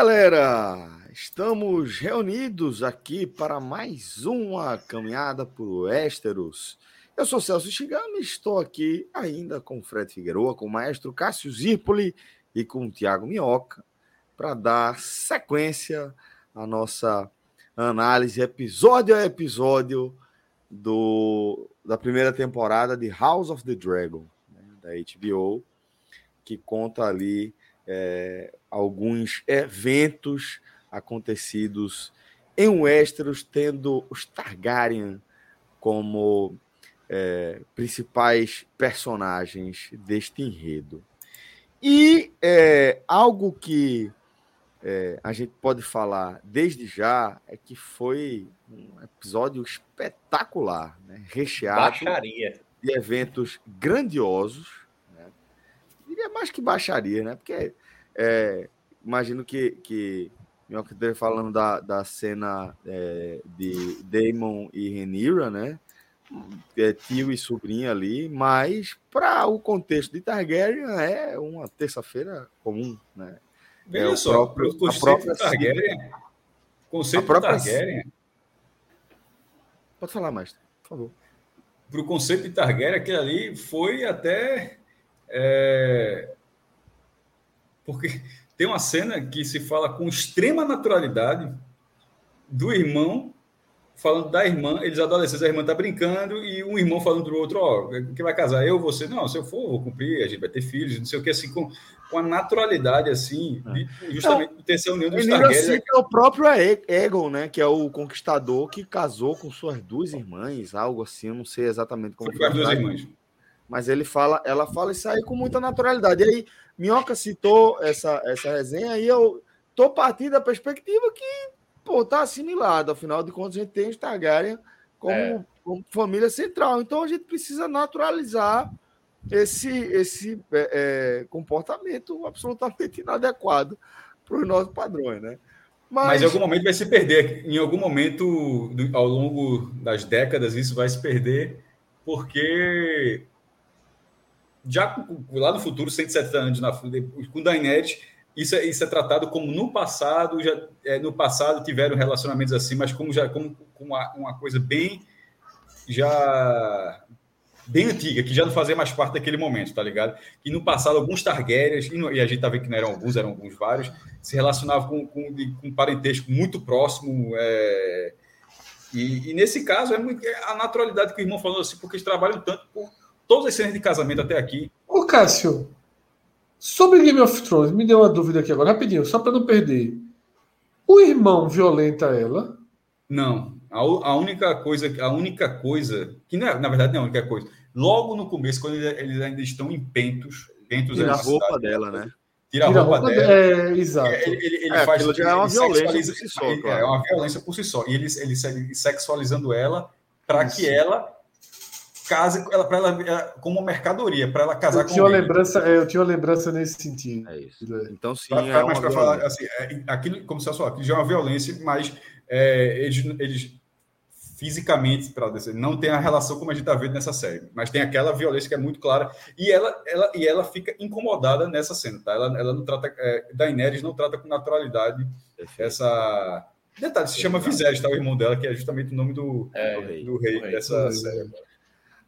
Galera! Estamos reunidos aqui para mais uma caminhada por Westeros. Eu sou Celso Chigami estou aqui ainda com Fred Figueroa, com o maestro Cássio Zirpoli e com o Tiago Minhoca para dar sequência à nossa análise episódio a episódio do, da primeira temporada de House of the Dragon, né, da HBO, que conta ali é, alguns eventos acontecidos em Westeros, tendo os Targaryen como é, principais personagens deste enredo. E é, algo que é, a gente pode falar desde já é que foi um episódio espetacular, né? recheado Baixaria. de eventos grandiosos. Né? Diria mais que baixaria, né? Porque é, imagino que, que Minhoca esteja falando da, da cena é, de Damon e Renira, né? É, tio e sobrinha ali, mas para o contexto de Targaryen é uma terça-feira comum, né? Veja É, só, próprio- o conceito a própria Targaryen. Conceito própria- Targaryen. Pode falar, mestre, por favor. Para o conceito de Targaryen, aquele ali foi até. é, Porque tem uma cena que se fala com extrema naturalidade do irmão falando da irmã, eles adolescentes, a irmã tá brincando e um irmão falando pro outro, ó, que vai casar eu, você, não, se eu for, eu vou cumprir, a gente vai ter filhos, não sei o que, assim, com, com a naturalidade, assim, de, justamente por ter essa união dos Renira Targaryen. cita o próprio E- Aegon, né? Que é o conquistador que casou com suas duas irmãs, algo assim, eu não sei exatamente como Foi com as duas irmãs. mas ele fala, ela fala isso aí com muita naturalidade. E aí, Minhoca citou essa, essa resenha e eu tô partindo da perspectiva que, pô, tá assimilado. Afinal de contas, a gente tem os Targaryen como, É. como família central. Então, a gente precisa naturalizar esse, esse é, é, comportamento absolutamente inadequado para os nossos padrões, né? Mas em algum momento vai se perder. Em algum momento, ao longo das décadas, isso vai se perder, porque já lá no futuro, 170 anos na, com Daenerys, isso é, isso é tratado como no passado, já, é, no passado tiveram relacionamentos assim, mas como já como, como uma, uma coisa bem já bem antiga, que já não fazia mais parte daquele momento, tá ligado? Que no passado alguns Targaryens, e, e a gente tá vendo que não eram alguns, eram alguns vários, se relacionavam com, com, com um parentesco muito próximo. é, e, e nesse caso, é muito, é a naturalidade que o irmão falou assim, porque eles trabalham tanto por todas as cenas de casamento até aqui. Ô, Cássio, sobre Game of Thrones, me deu uma dúvida aqui agora, rapidinho, só para não perder. O irmão violenta ela. Não, a, a única coisa, a única coisa, que não é, na verdade não é a única coisa, logo no começo, quando eles, eles ainda estão em Pentos, Pentos Tira é a roupa cidade, dela, né? Tira a roupa, dela. É, exato. Ele, ele, ele É, faz já é uma ele violência por si só, ele- claro. É uma violência por si só. E ele, ele segue sexualizando ela para que ela case ela, pra ela, ela como mercadoria, para ela casar Eu com tinha, uma alguém. lembrança, é, eu tinha uma lembrança nesse sentido. É isso. É. Então, sim, Pra- é mas para falar assim, é, aquilo, como você falou, aquilo já é uma violência, mas é, eles, eles fisicamente, para dizer, não tem a relação como a gente está vendo nessa série, mas tem aquela violência que é muito clara e ela, ela, e ela fica incomodada nessa cena, tá? Ela, ela não trata, é, Daenerys não trata com naturalidade essa detalhe se chama Viserys, tá? O irmão dela que é justamente o nome do, É, o rei. do rei do rei, dessa do rei. série.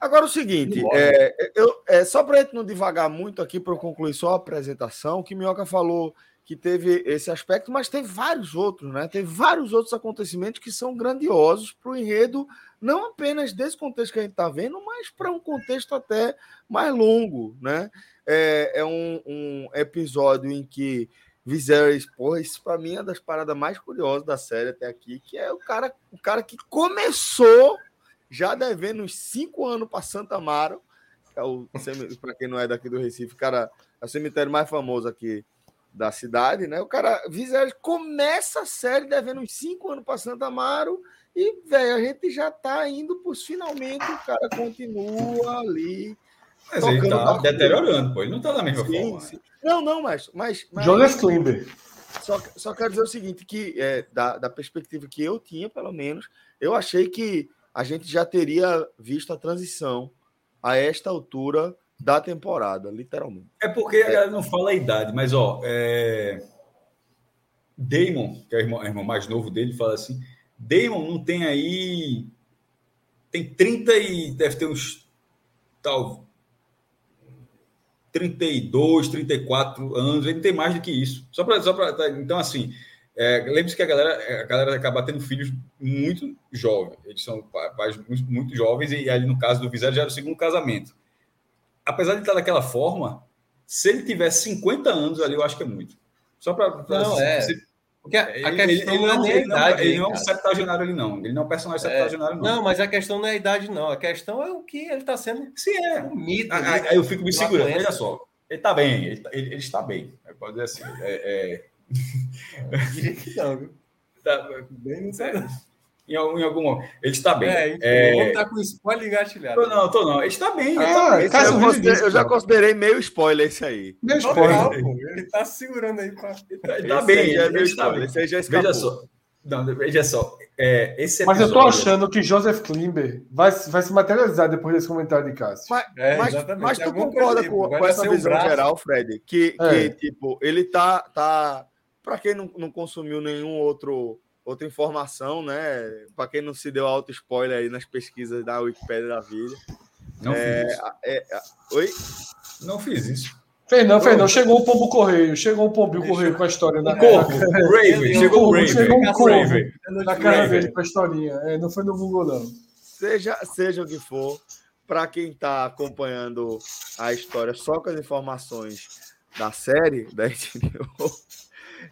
Agora o seguinte, é, eu, é, só para a gente não devagar muito aqui, para eu concluir só a apresentação, o que Minhoca falou que teve esse aspecto, mas teve vários outros, né? Teve vários outros acontecimentos que são grandiosos para o enredo, não apenas desse contexto que a gente está vendo, mas para um contexto até mais longo, né? É, é um, um, episódio em que Viserys, porra, isso para mim é uma das paradas mais curiosas da série até aqui, que é o cara, o cara que começou já devendo uns cinco anos para Santa Amaro, que é o para quem não é daqui do Recife, cara, é o cemitério mais famoso aqui da cidade, né? O cara, Viserys começa a série devendo uns cinco anos para Santa Amaro e, velho, a gente já tá indo para finalmente, o cara continua ali. Mas ele tá deteriorando, pô. Ele não tá da mesma sim, forma. Sim. Não, não, mas. mas, mas Jonas Klimber. Só, só quero dizer o seguinte: que é, da, da perspectiva que eu tinha, pelo menos, eu achei que a gente já teria visto a transição a esta altura da temporada, literalmente. É porque a galera não fala a idade, mas ó, é... Damon, que é o irmão, o irmão, mais novo dele, fala assim: Damon não tem aí. Tem 30 e deve ter uns. Tal. 32, 34 anos, ele tem mais do que isso. Só para. Só pra, tá, então, assim, é, lembre-se que a galera, a galera acaba tendo filhos muito jovens. Eles são pais muito, muito jovens, e ali no caso do Vizela já era o segundo casamento apesar de estar daquela forma, se ele tivesse 50 anos ali, eu acho que é muito. Só para. Não, é. Porque a, a questão ele, ele não, não é a idade. Ele não é um septagenário ali, não. Ele não é um personagem é, septagenário, não. Não, mas a questão não é a idade, não. A questão é o que ele está sendo. Sim, é. Comido, aí, aí, eu fico me segurando. Olha só. Ele está bem, ele, ele, ele, está bem. Pode dizer assim. É, é... não, viu? Tá, bem, não sei. Em algum, em algum momento. Ele está bem. É, é... Vamos estar com spoiler engatilhado. Tô, não, tô não. Ele está bem. Ah, tá Caso eu, eu já considerei meio spoiler esse aí. Meio spoiler. ele está segurando aí. Pra... Ele está tá bem. É meio spoiler. Esse aí já escapou. Veja só. Não, veja só. É, esse Mas eu tô achando que Joseph Klimber vai, vai se materializar depois desse comentário de Cássio. Mas, é, mas, mas tu concorda com, com essa visão geral, Fred? Que, é. que tipo, ele tá. tá para quem não, não consumiu nenhum outro outra informação, né? Para quem não se deu alto spoiler aí nas pesquisas da Wikipedia da vida. Não é, fiz isso. É, é, oi? Não fiz isso. Fez não, fez não. Chegou o pombo correio. Chegou o pombo correio com a história da Corvo. Raven. Chegou o Raven. Chegou um corvo na cara dele com a historinha. É, não foi no Google, não. Seja, seja o que for, para quem está acompanhando a história só com as informações da série da HBO,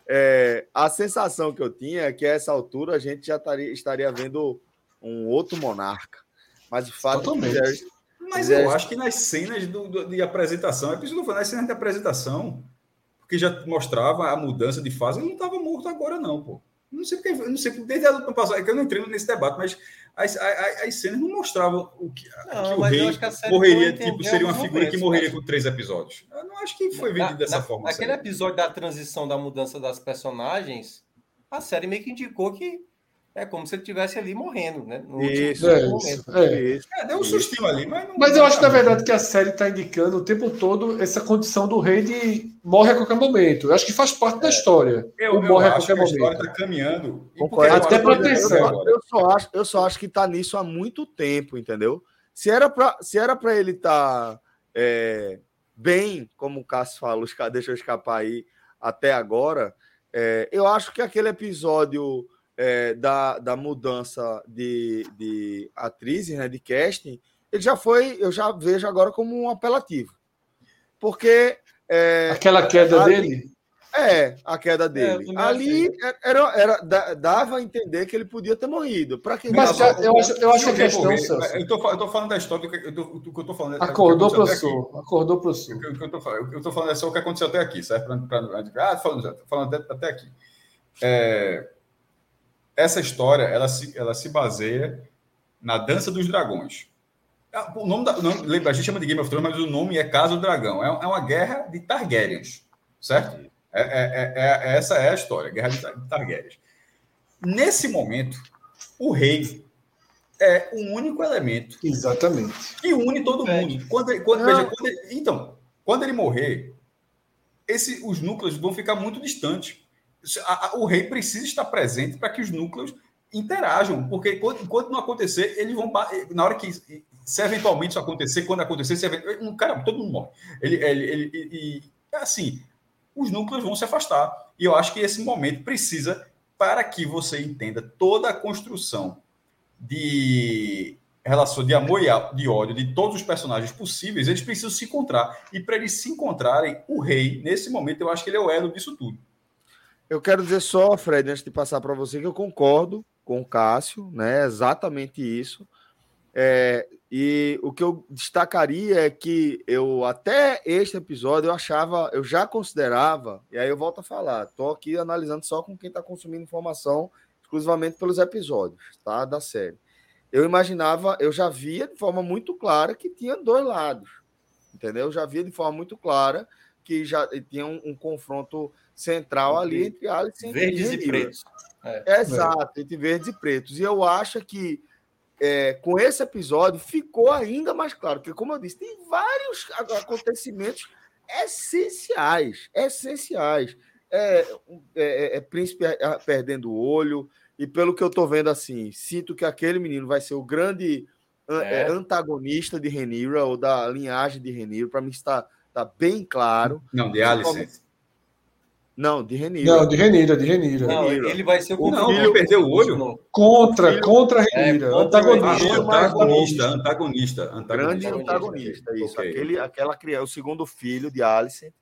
é, a sensação que eu tinha é que a essa altura a gente já estaria, estaria vendo um outro monarca. Mas o fato Totalmente. é que. Mas eu acho que nas cenas do, do, de apresentação, é preciso não foi nas cenas de apresentação, porque já mostrava a mudança de fase, ele não estava morto agora, não, pô. Não sei porque, não sei, desde a luta passada, é que eu não entrei nesse debate, mas as, as, as cenas não mostravam o que, não, que o rei que morreria, tipo, seria uma figura que morreria mas... com três episódios. Eu não acho que foi vendido dessa na, forma. Naquele episódio da transição da mudança das personagens, a série meio que indicou que é como se ele estivesse ali morrendo, né? No isso, é, isso, é. isso. É, deu um sustinho ali, mas não. Mas eu acho, na verdade, que a série está indicando o tempo todo essa condição do rei de morre a qualquer momento. Eu acho que faz parte é. da história. Eu, eu morre a qualquer momento. A história está caminhando. Até proteção. Eu, eu, só acho, eu só acho que está nisso há muito tempo, entendeu? Se era para se era para ele estar tá, é, bem, como o Cássio falou, deixa eu escapar aí até agora, é, eu acho que aquele episódio é, da, da mudança de, de atrizes, né, de casting, ele já foi, eu já vejo agora como um apelativo. Porque. É, Aquela queda ali, dele? É, a queda é, dele. É, ali era, era, dava a entender que ele podia ter morrido. Para quem Mas já, eu, acho, eu acho que a questão. Eu tô falando da história do que eu tô, do que eu tô falando. Acordou, professor. Acordou, professor. O que eu tô falando, eu tô falando é só o que aconteceu até aqui, certo? Pra, pra, ah, falando, falando até, até aqui. É, essa história ela se, ela se baseia na Dança dos Dragões. Ah, o nome da, o nome, lembra, a gente chama de Game of Thrones, mas o nome é Casa do Dragão. É, é uma guerra de Targaryens, certo? É, é, é, é essa é a história, guerra de Targaryens. Nesse momento, o rei é o único elemento Exatamente. que une todo mundo. Quando, quando, veja, quando ele, então, quando ele morrer, esse, os núcleos vão ficar muito distantes o rei precisa estar presente para que os núcleos interajam, porque enquanto não acontecer, eles vão na hora que se eventualmente isso acontecer, quando acontecer, se um cara todo mundo morre. Ele, ele, ele, ele assim, os núcleos vão se afastar. E eu acho que esse momento precisa, para que você entenda toda a construção de relação de amor e de ódio de todos os personagens possíveis, eles precisam se encontrar. E para eles se encontrarem, o rei, nesse momento, eu acho que ele é o elo disso tudo. Eu quero dizer só, Fred, antes de passar para você, que eu concordo com o Cássio, né? Exatamente isso. É, e o que eu destacaria é que eu até este episódio eu achava, eu já considerava, e aí eu volto a falar, tô aqui analisando só com quem está consumindo informação exclusivamente pelos episódios, tá? Da série. Eu imaginava, eu já via de forma muito clara que tinha dois lados, entendeu? Eu já via de forma muito clara que já tinha um, um confronto central ali entre Alice verdes e, e pretos. É. Exato, entre verdes e pretos. E eu acho que é, com esse episódio ficou ainda mais claro, porque, como eu disse, tem vários acontecimentos essenciais, essenciais. É, é, é, é príncipe perdendo o olho, e pelo que eu estou vendo assim, sinto que aquele menino vai ser o grande é. antagonista de Renira, ou da linhagem de Renira, para mim está, está bem claro. Não, de Alice. Não, de Renira. Não, de Renira, de Renira. Não, ele vai ser o, o não, filho perdeu o olho. Contra, filho... contra Renira. É, antagonista, antagonista, antagonista, antagonista. Grande antagonista, isso. Okay. Aquele, aquela criança, o segundo filho de Alice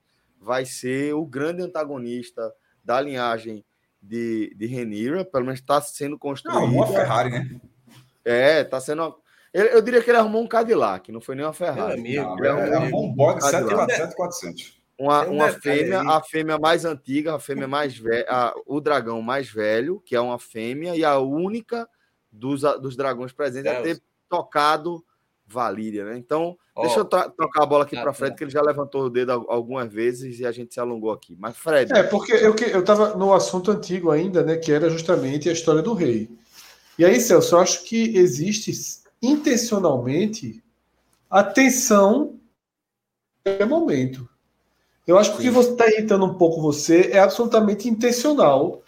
vai ser o grande antagonista da linhagem de, de Renira, pelo menos está sendo construído. Não, uma Ferrari, né? É, está sendo. Eu diria que ele arrumou um Cadillac, não foi nem uma Ferrari. É amigo, não, ele arrumou um Bog 747 uma, uma fêmea, a fêmea mais antiga, a fêmea mais velha, o dragão mais velho, que é uma fêmea, e a única dos, dos dragões presentes a ter tocado Valíria, né? Então, oh, deixa eu tocar a bola aqui para Fred, que ele já levantou o dedo algumas vezes e a gente se alongou aqui. Mas, Fred. É, porque eu, eu tava no assunto antigo ainda, né? Que era justamente a história do rei. E aí, Celso, eu acho que existe intencionalmente a tensão no momento. Eu acho que o que você está irritando um pouco você é absolutamente intencional.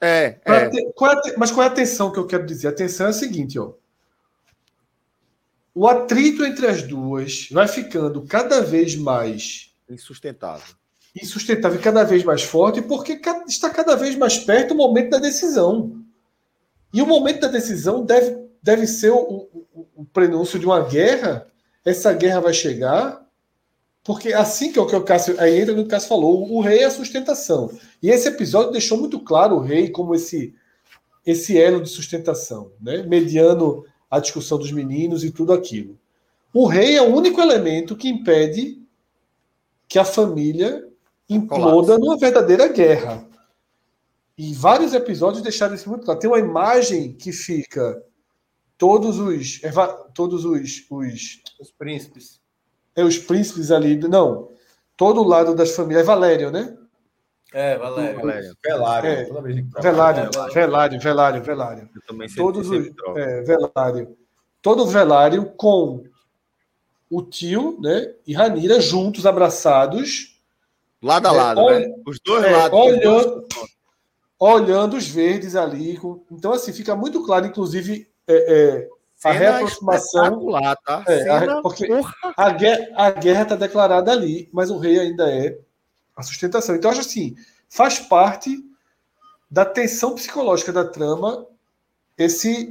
É. é. Ter, qual é mas qual é a atenção que eu quero dizer? A atenção é a seguinte, ó. O atrito entre as duas vai ficando cada vez mais insustentável. Insustentável, cada vez mais forte, porque está cada vez mais perto o momento da decisão. E o momento da decisão deve, deve ser o, o, o prenúncio de uma guerra. Essa guerra vai chegar porque assim que é o que o Cássio. Aí entra no que o Cássio falou, o rei é a sustentação. E esse episódio deixou muito claro o rei como esse, esse elo de sustentação, né? mediando a discussão dos meninos e tudo aquilo. O rei é o único elemento que impede que a família imploda numa verdadeira guerra. E vários episódios deixaram isso muito claro. Tem uma imagem que fica todos os todos os, os, os príncipes é os príncipes ali. Não. Todo o lado das famílias. É Valério, né? É, Valério. Valério. Velário. É, Velário, Velário, Velário, Velário. Eu também Todos os, é, Velário. Todo o Velário com o tio, né? E Ranira juntos, abraçados. Lado a é, lado, é, né? Os dois é, lados. Olhando, olhando os verdes ali. Então, assim, fica muito claro, inclusive, é, é a reaproximação. Tá? É, a, porque a guerra, a guerra está declarada ali, mas o rei ainda é a sustentação. Então, acho assim, faz parte da tensão psicológica da trama esse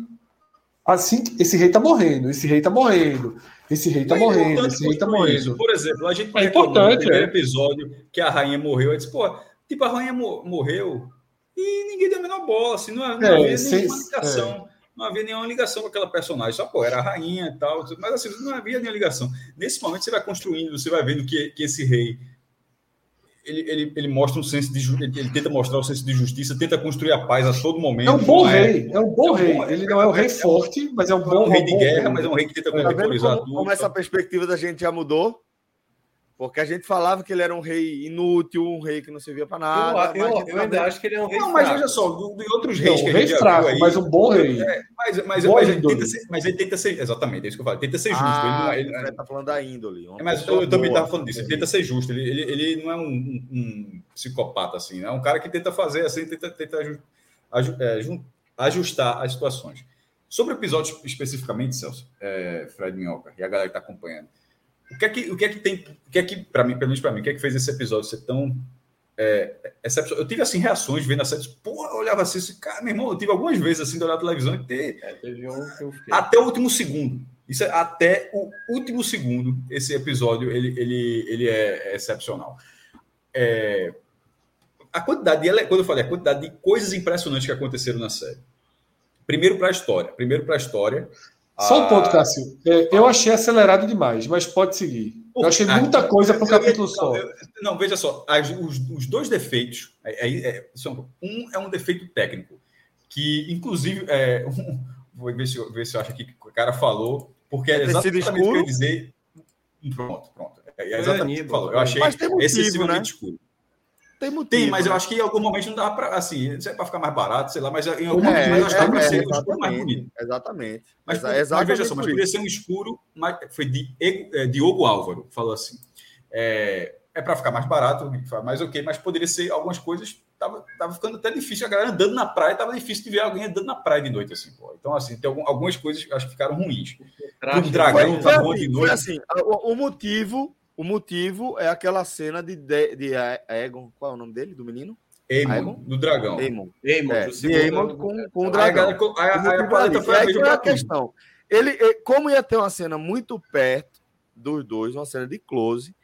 assim esse rei está morrendo, esse rei está morrendo, esse rei está é morrendo, esse rei está morrendo. Por exemplo, a gente é importante, no primeiro é. episódio que a rainha morreu, eu disse, pô, tipo, a rainha morreu e ninguém deu a menor bola, assim, não, não é, havia nenhuma ligação. É não havia nenhuma ligação com aquela personagem, só pô, era a rainha e tal, mas assim, não havia nenhuma ligação. Nesse momento você vai construindo, você vai vendo que, que esse rei ele, ele, ele mostra um senso de ele, ele tenta mostrar o senso de justiça, tenta construir a paz a todo momento. É um bom é? rei, é, é um bom é um rei. ele não é um rei forte, mas é um bom, é um rei de guerra, rei. mas é um rei que tenta tá contemporizar como, tudo. Como essa perspectiva da gente já mudou? Porque a gente falava que ele era um rei inútil, um rei que não servia para nada. Eu, eu, eu ainda acho que ele é um rei Não, mas veja só, de outros reis não, que a gente rei fraco, aí, mas um bom rei. É, mas, mas, mas, ele tenta ser, mas ele tenta ser. Exatamente, é isso que eu falo. Tenta ser justo. Ah, ele, não, ele tá falando da índole. É, mas eu, eu também estava falando disso. Ele tenta ser justo. Ele, ele, ele não é um, um, um psicopata, assim. Né? É um cara que tenta fazer assim, tenta, tenta é, ajustar as situações. Sobre o episódio especificamente, Celso, é, Fred Minhoca, e a galera que está acompanhando. O que é que, o que, é que tem. O que é que, para mim, pelo menos para mim, o que é que fez esse episódio ser tão é, excepcional. Eu tive assim reações vendo a série, porra, eu olhava assim, assim, cara, meu irmão, eu tive algumas vezes assim de olhar a televisão e ter. É, teve um que eu fiquei. Até o último segundo. Isso é até o último segundo, esse episódio ele, ele, ele é excepcional. É, a quantidade, de, quando eu falei, a quantidade de coisas impressionantes que aconteceram na série. Primeiro para a história. Primeiro para a história. Só um ponto, Cássio. É, eu achei acelerado demais, mas pode seguir. Eu achei muita coisa para o capítulo só. Não, veja só. As, os, os, dois defeitos. É, é, é são, um é um defeito técnico, que, inclusive, é, um, vou ver se, ver se eu acho que o cara falou, porque é exatamente o que eu ia dizer. Pronto, pronto. É exatamente o que falou. Eu achei excessivamente né? escuro. Tem motivo. Tem, mas né? eu acho que em algum momento não dá para, assim, é para ficar mais barato, sei lá, mas em algum É, momento eu acho que dá para é, ser um exatamente, escuro mais bonito. Exatamente. Mas, Exa- mas exatamente veja só, mas poderia ser um escuro, mas foi de é, Diogo Álvaro, falou assim. É, é para ficar mais barato, mais ok, mas poderia ser algumas coisas. Tava, tava ficando até difícil. A galera andando na praia, tava difícil de ver alguém andando na praia de noite, assim, pô. Então, assim, tem algum- algumas coisas acho que ficaram ruins. O dragão Foi, tá bom de assim, noite. foi assim, o, o motivo, o motivo é aquela cena de, de, de Egon, qual é o nome dele, do menino? Aemon? do dragão. Aemon. Eamon, É, do de Aemon com, com o dragão. aí, aí foi a é pra a questão. Ele, ele- como ia ter uma cena muito perto dos dois, uma cena de close,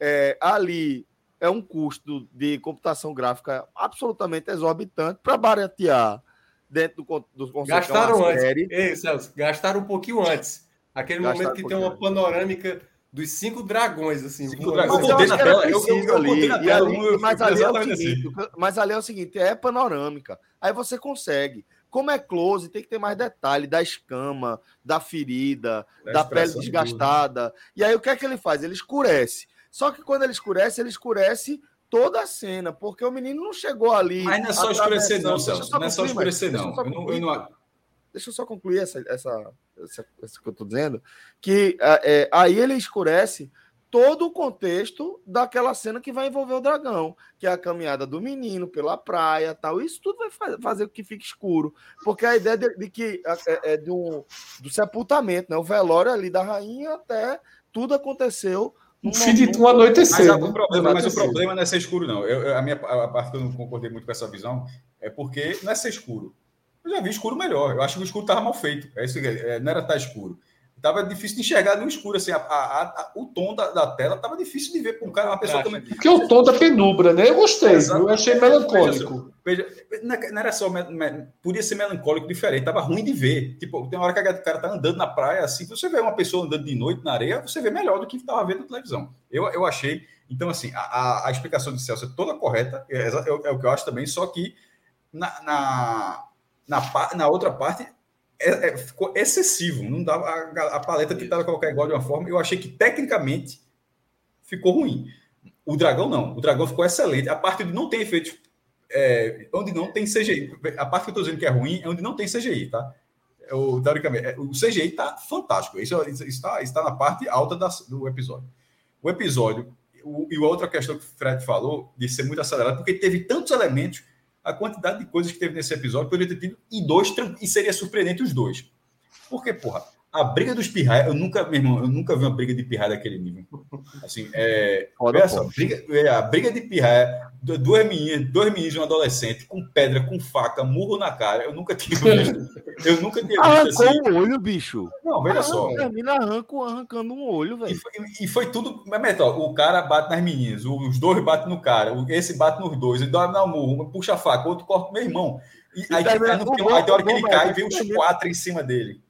é, ali é um custo de computação gráfica absolutamente exorbitante para baratear dentro do, do conceito é Gastaram antes. série. Ei, Celso, gastaram um pouquinho antes. Aquele Gastaram momento que um tem uma panorâmica dos cinco dragões, assim. Cinco dragões. Mas Eu eu tela, eu- eu- ali. botei na E tela, ali- eu mas ali é o exatamente assim. seguinte, mas ali é o seguinte, é panorâmica. Aí você consegue. Como é close, tem que ter mais detalhe da escama, da ferida, Da da pele desgastada. E aí o que é que ele faz? Ele escurece. Só que quando ele escurece, ele escurece toda a cena, porque o menino não chegou ali. Mas não é só escurecer, não, Celso. Não é só escurecer, não. só Eu não, eu não, Deixa eu só concluir essa, essa, essa, essa que eu estou dizendo. Que é, aí ele escurece todo o contexto daquela cena que vai envolver o dragão, que é a caminhada do menino pela praia tal. Isso tudo vai fa- fazer com que fique escuro. Porque a ideia de, de que é, é do, do sepultamento, né? O velório ali da rainha até tudo aconteceu. Um fim de um anoitecer. Mas, né? o problema, mas o problema não é ser escuro, não. Eu, eu- a minha a parte que eu não concordei muito com essa visão é porque não é ser escuro. Eu já vi escuro melhor. Eu acho que o escuro estava mal feito. É isso, que é, não era estar escuro. Tava difícil de enxergar no escuro. Assim, a- a- a- o tom da, da tela tava difícil de ver para um cara, uma pessoa também. Porque é o tom da penumbra, né? Eu gostei, eu achei melancólico. Veja, não é- não era só. Podia ser melancólico diferente, tava ruim de ver. Tipo, tem uma hora que o cara tá andando na praia, assim, você vê uma pessoa andando de noite na areia, você vê melhor do que estava vendo na televisão. Eu, eu achei. Então, assim, a, a- a explicação de Celso é toda correta, é, é o- é o que eu acho também, só que na, na, na, na outra parte é- é- ficou excessivo. Não dava, a, a paleta tentava colocar igual de uma forma. Eu achei que tecnicamente ficou ruim. O dragão não. O dragão ficou excelente. A parte de não tem efeitos é, onde não tem CGI. A parte que eu estou dizendo que é ruim é onde não tem CGI, tá? É O, teoricamente, é, o CGI está fantástico. Isso está, está na parte alta da- do episódio. O episódio, o- e outra questão que o Fred falou, de ser muito acelerado, porque teve tantos elementos, a quantidade de coisas que teve nesse episódio poderia ter tido em dois, e seria surpreendente os dois. Porque, porra, a briga dos pirraia, eu nunca, meu irmão, eu nunca vi uma briga de pirraia daquele nível. Assim, é, Foda, olha só, briga, é, a briga de pirraia, du- duas meninas, dois meninos e um adolescente, com pedra, com faca, murro na cara, eu nunca tinha visto. Eu nunca tinha visto Arrancou assim. um olho, bicho. Não, veja só. Termina arranco, arrancando um olho, E velho. foi, e foi tudo. Mas, ó, o cara bate nas meninas, os dois batem no cara, esse bate nos dois, ele dá na murro, um puxa a faca, o outro corta o meu irmão. E, E aí, termina- aí no final, aí tem hora que ele cai e vem os quatro em cima dele.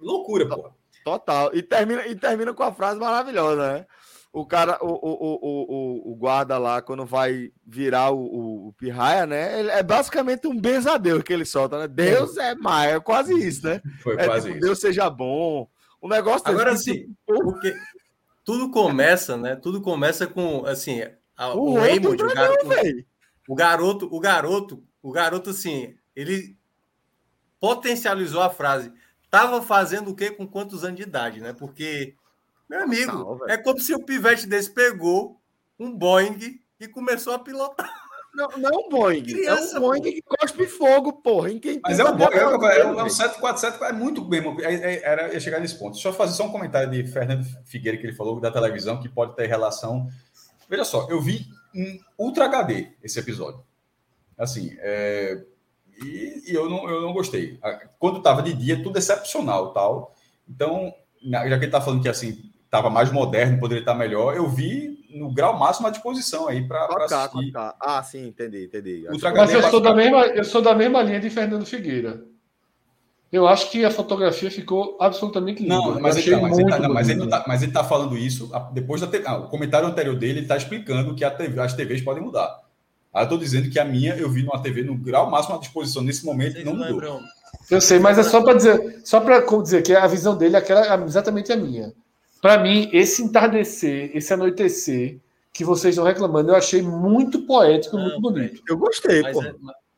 Loucura, pô. Total. E termina, e termina com a frase maravilhosa, né? O cara, o, o, o, o, o guarda lá, quando vai virar o, o, o pirraia, né? Ele é basicamente um benzadeus que ele solta, né? Deus é mais, é quase isso, né? Foi É quase tipo, isso. Deus seja bom. O negócio Agora que, sim, porque tudo começa, né? Tudo começa com assim, a, O Raymond, o, dragão, garoto, o garoto, o garoto, o garoto assim, ele potencializou a frase. Tava fazendo o quê com quantos anos de idade, né? Porque meu amigo, é como se o pivete desse pegou um Boeing e começou a pilotar. Não, não é um Boeing. Criança, é um Boeing pô. que cospe fogo, porra. Em quem Mas é um bom, é, um- o é é um. 747, é muito mesmo. é- é- Era ia chegar nesse ponto. Deixa eu fazer só um comentário de Fernando Figueira que ele falou da televisão, que pode ter relação. Veja só, eu vi em Ultra HD esse episódio. Assim, é, e, e, eu, não, eu não gostei. Quando estava de dia, tudo excepcional tal. Então, já que ele está falando que assim estava mais moderno, poderia estar melhor, eu vi no grau máximo à disposição aí para assistir. Ah, sim, entendi, entendi. Mas eu sou, da mesma, eu sou da mesma linha de Fernando Figueira. Eu acho que a fotografia ficou absolutamente linda. Não, mas, ele, tá, mas, ele, tá, não, mas, ele tá, mas ele tá falando isso depois da TV. Ah, o comentário anterior dele está explicando que TV, as TVs podem mudar. Aí eu estou dizendo que a minha eu vi numa TV no grau máximo à disposição nesse momento não mudou. Eu sei, mas é só para dizer, só para dizer que a visão dele é aquela, exatamente a minha. Para mim, esse entardecer, esse anoitecer que vocês estão reclamando, eu achei muito poético, não, muito bonito. Eu gostei, pô. É,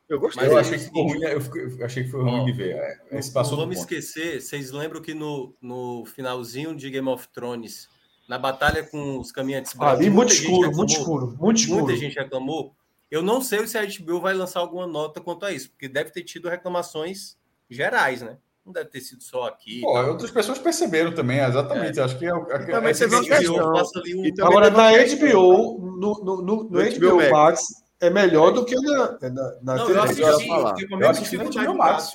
eu gostei. Mas eu achei que ficou ruim, eu, eu achei que foi ruim de ver. É, esse passou não vamos esquecer, vocês lembram que no, no finalzinho de Game of Thrones, na batalha com os caminhantes brancos, ali muito escuro, reclamou, muito escuro, muito escuro. Muita gente reclamou. Eu não sei se a HBO vai lançar alguma nota quanto a isso, porque deve ter tido reclamações gerais, né? Não deve ter sido só aqui. Pô, outras pessoas perceberam também, exatamente. É. Acho que é, é, também é, uma questão. Um... Agora, na HBO, no, no, no, no HBO, HBO Max, é melhor do que na, na, na não, eu assisti, eu, eu assisti no HBO Max.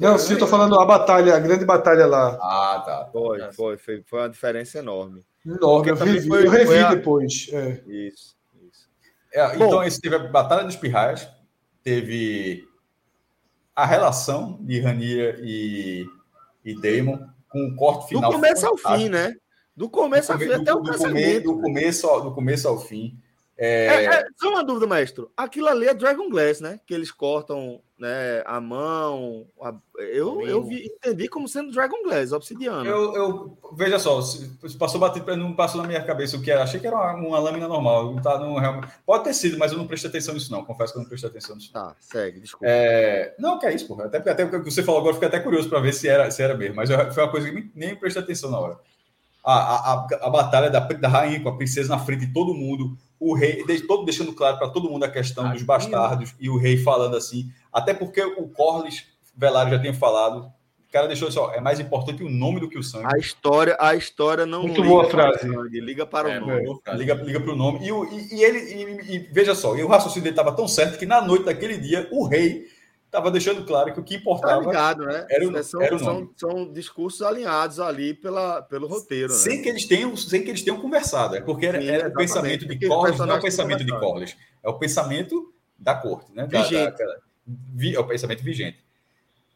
Não, sim, estou falando a batalha, a grande batalha lá. Ah, tá. Foi, foi, foi, foi uma diferença enorme. Enorme, eu revi, foi, eu revi a... depois. É. Isso. É, então, esse teve a Batalha dos Pirraias, teve a relação de Rania e, e Damon, com o corte final. Do começo ao fim, né? Do começo ao fim até o casamento. Do começo, do começo ao fim. É... É, é, só uma dúvida, mestre. Aquilo ali é Dragon Glass, né? Que eles cortam né, a mão. A... Eu, eu vi, entendi como sendo Dragon Glass, obsidiana. Eu, eu, veja só, passou batido, não passou na minha cabeça o que era. Achei que era uma, uma lâmina normal. Tá no, pode ter sido, mas eu não prestei atenção nisso, não. Confesso que eu não prestei atenção nisso. Tá, segue, desculpa. É... Não, que é isso, porra. Até, até o que você falou agora, fiquei até curioso para ver se era, se era mesmo. Mas eu, foi uma coisa que nem prestei atenção na hora. A, a, a, batalha da, da rainha com a princesa na frente de todo mundo o rei, todo deixando claro para todo mundo a questão dos bastardos e o rei falando assim, até porque o Corlys Velário já tinha falado, o cara deixou assim, ó, é mais importante o nome do que o sangue. A história, a história não Muito boa frase. Sangue, liga para é, o nome. É, liga, liga para o nome. E, e, e ele, e, e, veja só, e o raciocínio dele estava tão certo que na noite daquele dia, o rei estava deixando claro que o que importava tá ligado, né? era, o, são, era o. São, são, discursos alinhados ali pela, pelo roteiro. Sem, né? que eles tenham, sem que eles tenham conversado. É porque era, Sim, era o pensamento de Corlys, não é o pensamento de Corlys, é o pensamento da corte, né? Vigente. Da, da, é o pensamento vigente.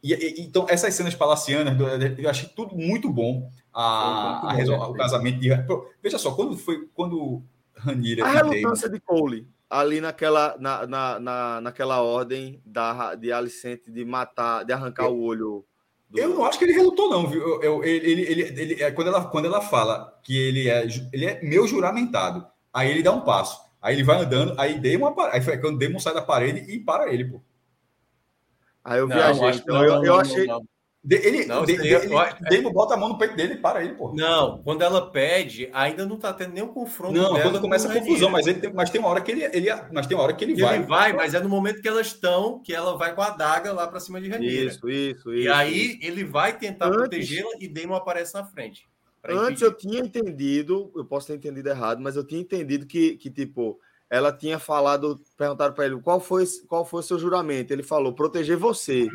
E, e, então, essas cenas palacianas, eu achei tudo muito bom. A, a, a o casamento de. Veja só, quando foi. Quando Ranira. A relutância de Cole ali naquela, na, na, na, naquela ordem da, de Alicente de matar, de arrancar eu, o olho. Do... Eu não acho que ele relutou, não, viu? Eu, eu, ele, ele, ele, ele, é, quando, ela, quando ela fala que ele é, ele é meu juramentado, aí ele dá um passo. Aí ele vai andando, aí Demon, aí foi quando Demon sai da parede e para ele, pô. Aí eu viajei. Então, eu, eu achei. Ele, não, de, ele, ele, bota a mão no peito dele e para ele, pô. Não, quando ela pede, ainda não tá tendo nenhum confronto. Não, quando começa a confusão, mas, ele tem, mas tem uma hora que ele, ele mas tem uma hora que ele vai. Ele vai, mas é no momento que elas estão, que ela vai com a adaga lá para cima de Ranira. Isso, isso, isso. E aí ele vai tentar protegê-la e Damon aparece na frente. Antes eu tinha entendido, eu posso ter entendido errado, mas eu tinha entendido que, que tipo, ela tinha falado, perguntaram para ele qual foi, qual foi o seu juramento. Ele falou, proteger você.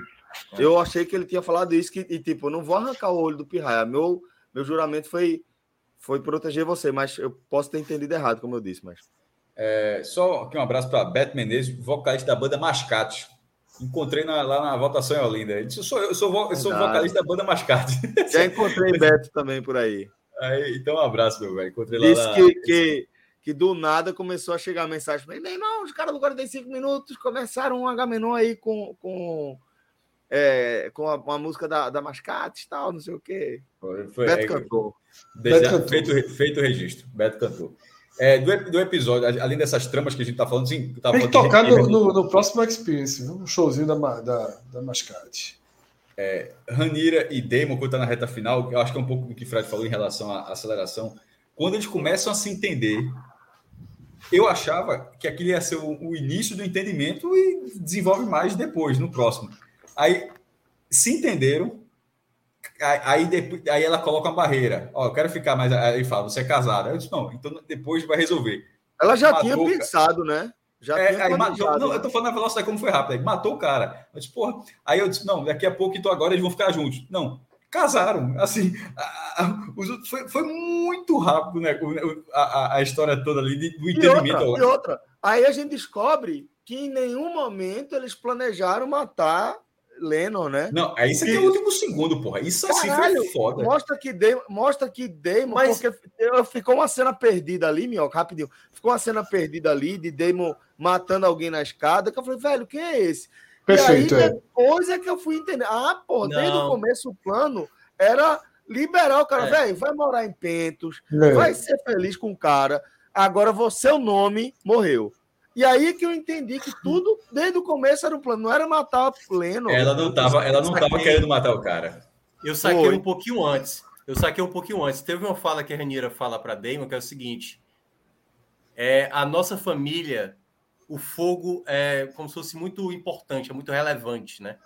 Eu achei que ele tinha falado isso, que, e, tipo, não vou arrancar o olho do Pirraia. Meu, meu juramento foi, foi proteger você, mas eu posso ter entendido errado, como eu disse, mas. É, só aqui um abraço para Beto Menezes, vocalista da banda Mascate. Encontrei na, lá na votação em Olinda. Ele disse: eu sou, eu sou, eu sou vocalista da banda Mascate. Já encontrei Beto também por aí. aí. Então, um abraço, meu velho. Encontrei lá. Disse que, que, que, do nada começou a chegar a mensagem meu irmão, os caras do 45 minutos começaram um H-Menon aí com, com é, com a, uma música da, da Mascate e tal, não sei o quê. Foi, foi, Beto é, cantou. Beto cantou. Feito, feito o registro. Beto cantou. É, do, do, episódio, além dessas tramas que a gente tá falando, sim. Tá Tem que tocar no, no, no, próximo Experience, um showzinho da, da, da Mascate. É, Ranira e Damon, quando tá na reta final, eu acho que é um pouco do que o Fred falou em relação à aceleração. Quando eles começam a se entender, eu achava que aquilo ia ser o, o início do entendimento e desenvolve mais depois, no próximo. Aí se entenderam. Aí, depois, aí ela coloca uma barreira. Ó, eu quero ficar mais. Aí fala, você é casada. Eu disse, não, então depois vai resolver. Ela já tinha pensado, né? Já é, aí matou, não, eu tô falando na velocidade como foi rápido. Matou o cara. Eu disse, porra. Aí eu disse, não, daqui a pouco, então agora eles vão ficar juntos. Não, casaram. Assim, a, a, foi, foi muito rápido, né? A, a, história toda ali do entendimento. E outra, e outra, aí a gente descobre que em nenhum momento eles planejaram matar Lennon, né? Não, é isso aqui é o último segundo, porra. Isso assim Caralho, foi foda. Mostra que Damon, mostra que Damon, Mas... porque ficou uma cena perdida ali, Minhoca, rapidinho. Ficou uma cena perdida ali de Damon matando alguém na escada, que eu falei, velho, quem é esse? Perfeito, e aí, depois é. é que eu fui entender. Ah, pô, desde o começo o plano era liberar o cara, é. velho, vai morar em Pentos, é. vai ser feliz com o cara. Agora você, o nome, morreu. E aí que eu entendi que tudo, desde o começo, era um plano, não era matar pleno. Ela não estava ela não tava querendo matar o cara. Eu saquei Foi. um pouquinho antes. Eu saquei um pouquinho antes. Teve uma fala que a Renira fala para Damon, que é o seguinte: é, a nossa família, o fogo é como se fosse muito importante, é muito relevante, né?